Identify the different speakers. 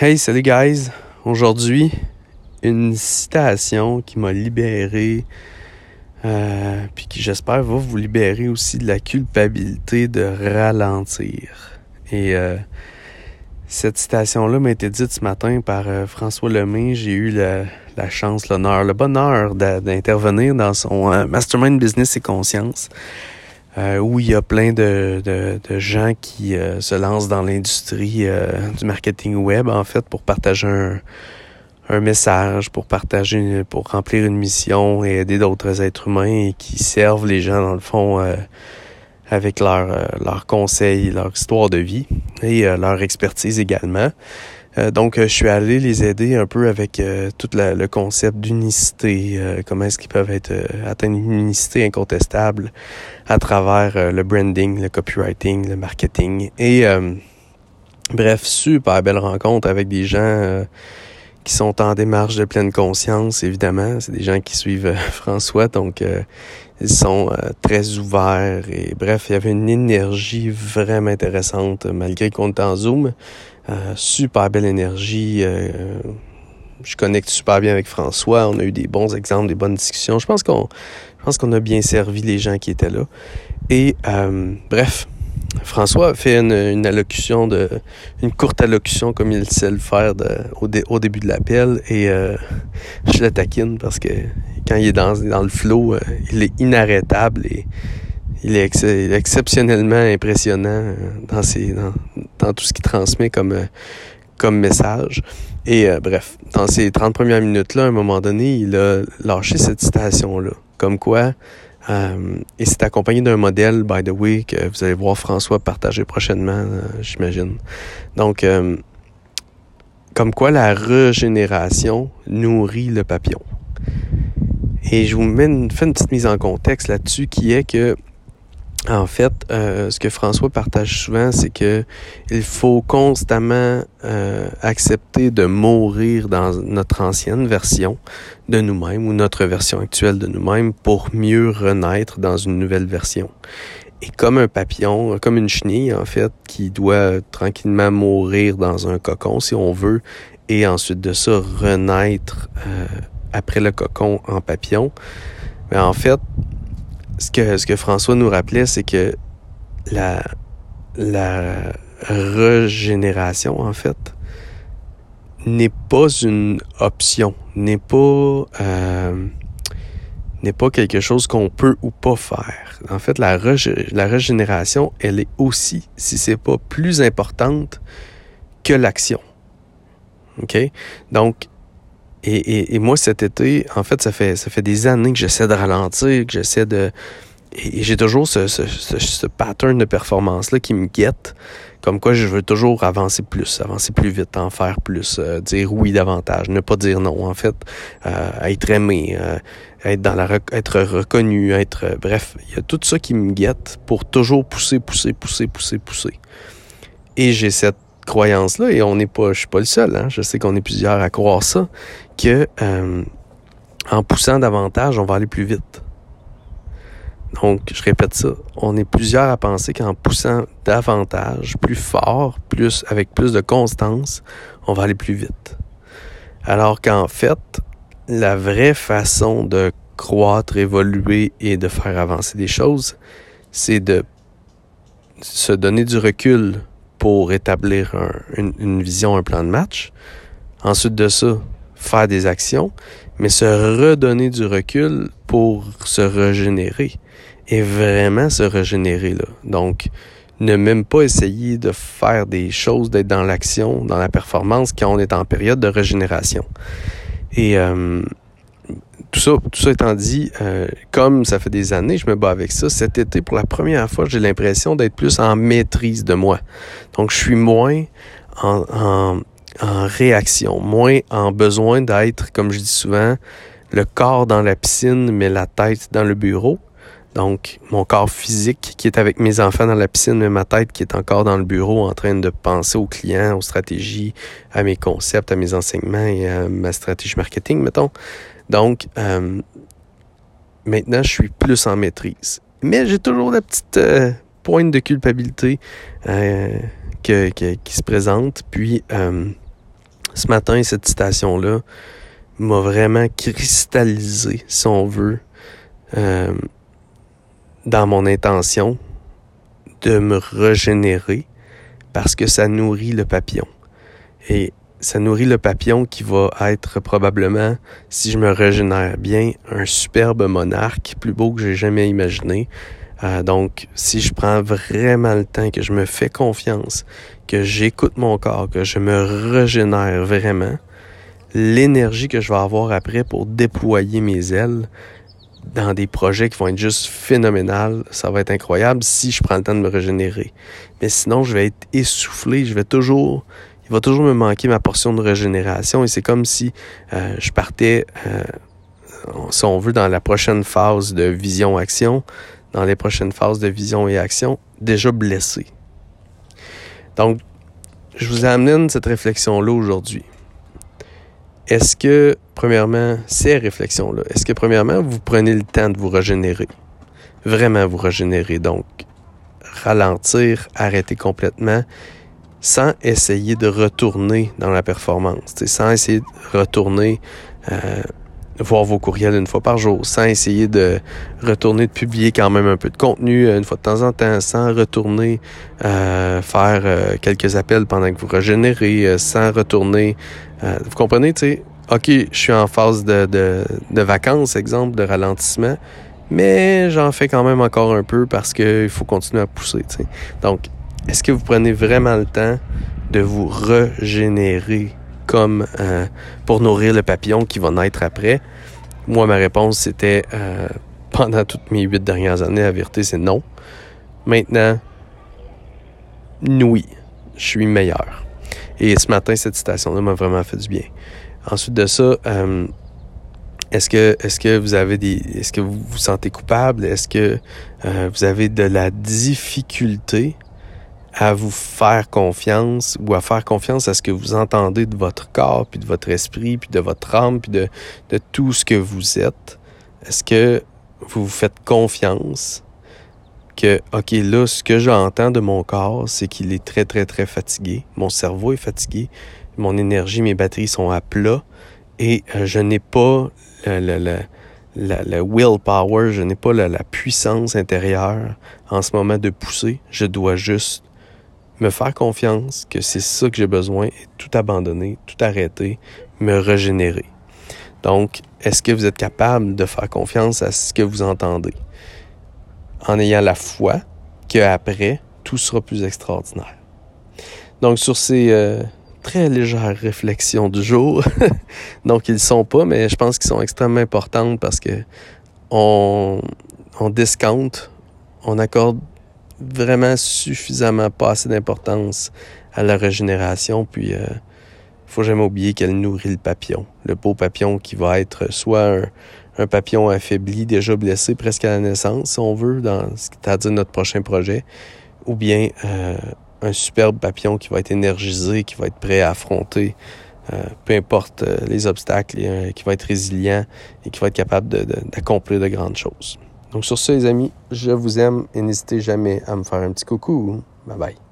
Speaker 1: Hey, salut guys! Aujourd'hui, une citation qui m'a libéré, euh, puis qui j'espère va vous libérer aussi de la culpabilité de ralentir. Et euh, cette citation-là m'a été dite ce matin par euh, François Lemay. J'ai eu la, la chance, l'honneur, le bonheur d'intervenir dans son Mastermind Business et Conscience. Euh, où il y a plein de, de, de gens qui euh, se lancent dans l'industrie euh, du marketing web, en fait, pour partager un, un, message, pour partager, pour remplir une mission et aider d'autres êtres humains et qui servent les gens, dans le fond, avec leurs leur conseils, leur histoire de vie et leur expertise également. Euh, donc, euh, je suis allé les aider un peu avec euh, tout le concept d'unicité, comment est-ce qu'ils peuvent être atteindre une unicité incontestable à travers le branding, le copywriting, le marketing. Et bref, super belle rencontre avec des gens qui sont en démarche de pleine conscience, évidemment. C'est des gens qui suivent François, donc ils sont très ouverts. Et bref, il y avait une énergie vraiment intéressante, malgré qu'on était en Zoom. Euh, super belle énergie. Euh, je connecte super bien avec François. On a eu des bons exemples, des bonnes discussions. Je pense qu'on, je pense qu'on a bien servi les gens qui étaient là. Et euh, bref, François a fait une, allocution de, une courte allocution comme il sait le faire au, début de l'appel. Et je le taquine parce que quand il est dans, le flow, il est inarrêtable et il est, exceptionnellement impressionnant euh, dans, tout ce qu'il transmet comme, euh, message. Et euh, bref, dans ces 30 premières minutes-là, à un moment donné, il a lâché cette citation-là. Comme quoi, euh, et c'est accompagné d'un modèle, by the way, que vous allez voir François partager prochainement, j'imagine. Donc, comme quoi la régénération nourrit le papillon. Et je vous mets une petite mise en contexte là-dessus qui est que en fait, euh, ce que François partage souvent, c'est que il faut constamment euh, accepter de mourir dans notre ancienne version de nous-mêmes ou notre version actuelle de nous-mêmes pour mieux renaître dans une nouvelle version. Et comme un papillon, comme une chenille en fait, qui doit tranquillement mourir dans un cocon si on veut, et ensuite de ça renaître euh, après le cocon en papillon, mais ben, en fait, ce que, François nous rappelait, c'est que la, régénération, en fait, n'est pas une option, n'est pas euh, pas quelque chose qu'on peut ou pas faire. En fait, la, la régénération, elle est aussi, si c'est pas plus importante que l'action. OK? Donc, et, et, moi, cet été, en fait, ça fait, ça fait des années que j'essaie de ralentir, que j'essaie de... Et, j'ai toujours ce, ce, ce, pattern de performance-là qui me guette, comme quoi je veux toujours avancer plus, avancer plus vite, en faire plus, euh, dire oui davantage, ne pas dire non, en fait, euh, être aimé, euh, être dans la être reconnu, être... bref, il y a tout ça qui me guette pour toujours pousser, pousser, pousser, pousser, pousser. Et j'ai cette croyance-là, et on n'est pas, je suis pas le seul, hein, je sais qu'on est plusieurs à croire ça, que euh, en poussant davantage, on va aller plus vite. Donc, je répète ça, on est plusieurs à penser qu'en poussant davantage, plus fort, plus avec plus de constance, on va aller plus vite. Alors qu'en fait, la vraie façon de croître, évoluer et de faire avancer des choses, c'est de se donner du recul pour établir une, vision, un plan de match. Ensuite de ça, faire des actions, mais se redonner du recul pour se régénérer. Et vraiment se régénérer là. Donc, ne même pas essayer de faire des choses, d'être dans l'action, dans la performance quand on est en période de régénération. Et euh, tout ça, tout ça étant dit, euh, comme ça fait des années, je me bats avec ça. Cet été, pour la première fois, j'ai l'impression d'être plus en maîtrise de moi. Donc, je suis moins en, en, en réaction, moins en besoin d'être, comme je dis souvent, le corps dans la piscine, mais la tête dans le bureau. Donc, mon corps physique qui est avec mes enfants dans la piscine, mais ma tête qui est encore dans le bureau en train de penser aux clients, aux stratégies, à mes concepts, à mes enseignements et à ma stratégie marketing, mettons. Donc, euh, maintenant, je suis plus en maîtrise. Mais j'ai toujours la petite euh, pointe de culpabilité euh, qui se présente. Puis, Ce matin, cette citation-là m'a vraiment cristallisé, si on veut, dans mon intention de me régénérer parce que ça nourrit le papillon. Et ça nourrit le papillon qui va être probablement, si je me régénère bien, un superbe monarque plus beau que j'ai jamais imaginé. Euh, donc, si je prends vraiment le temps, que je me fais confiance, que j'écoute mon corps, que je me régénère vraiment, l'énergie que je vais avoir après pour déployer mes ailes dans des projets qui vont être juste phénoménales, ça va être incroyable si je prends le temps de me régénérer. Mais sinon, je vais être essoufflé, je vais toujours il va toujours me manquer ma portion de régénération et c'est comme si euh, je partais, euh, si on veut, dans la prochaine phase de vision-action, dans les prochaines phases de vision et action, déjà blessé. Donc, je vous amène cette réflexion-là aujourd'hui. Est-ce que, premièrement, ces réflexions-là, est-ce que, premièrement, vous prenez le temps de vous régénérer? Vraiment vous régénérer. Donc, ralentir, arrêter complètement sans essayer de retourner dans la performance, sans essayer de retourner euh, voir vos courriels une fois par jour, sans essayer de retourner de publier quand même un peu de contenu euh, une fois de temps en temps, sans retourner euh, faire euh, quelques appels pendant que vous régénérez, sans retourner. vous comprenez, tu sais, OK, je suis en phase de, de, de vacances, exemple, de ralentissement, mais j'en fais quand même encore un peu parce qu'il faut continuer à pousser. Tu sais. Donc, est-ce que vous prenez vraiment le temps de vous régénérer comme euh, pour nourrir le papillon qui va naître après? Moi, ma réponse, c'était euh, pendant toutes mes huit dernières années, la vérité, c'est non. Maintenant, oui, je suis meilleur. Et ce matin, cette citation-là m'a vraiment fait du bien. Ensuite de ça, euh, est-ce que, est-ce que vous avez des, est-ce que vous vous sentez coupable? Est-ce que vous avez de la difficulté à vous faire confiance ou à faire confiance à ce que vous entendez de votre corps, puis de votre esprit, puis de votre âme, puis de, de tout ce que vous êtes? Est-ce que vous vous faites confiance que, OK, là, ce que j'entends de mon corps, c'est qu'il est très, très, très fatigué. Mon cerveau est fatigué. Mon énergie, mes batteries sont à plat. Et euh, je n'ai pas la willpower, je n'ai pas la, la, puissance intérieure en ce moment de pousser. Je dois juste me faire confiance que c'est ça que j'ai besoin et tout abandonner, tout arrêter, me régénérer. Donc, est-ce que vous êtes capable de faire confiance à ce que vous entendez? En ayant la foi qu'après, tout sera plus extraordinaire? Donc, sur ces euh, très légères réflexions du jour, donc ils ne sont pas, mais je pense qu'ils sont extrêmement importantes parce que on, on discounte, on accorde vraiment suffisamment pas assez d'importance à la régénération. Puis, euh, faut jamais oublier qu'elle nourrit le papillon. Le beau papillon qui va être soit un, papillon affaibli, déjà blessé presque à la naissance, si on veut, dans c'est-à-dire notre prochain projet, ou bien euh, un superbe papillon qui va être énergisé, qui va être prêt à affronter euh, peu importe euh, les obstacles, qui va être résilient et qui va être capable d'accomplir de grandes choses. Donc sur ce, les amis, je vous aime et n'hésitez jamais à me faire un petit coucou. Bye bye.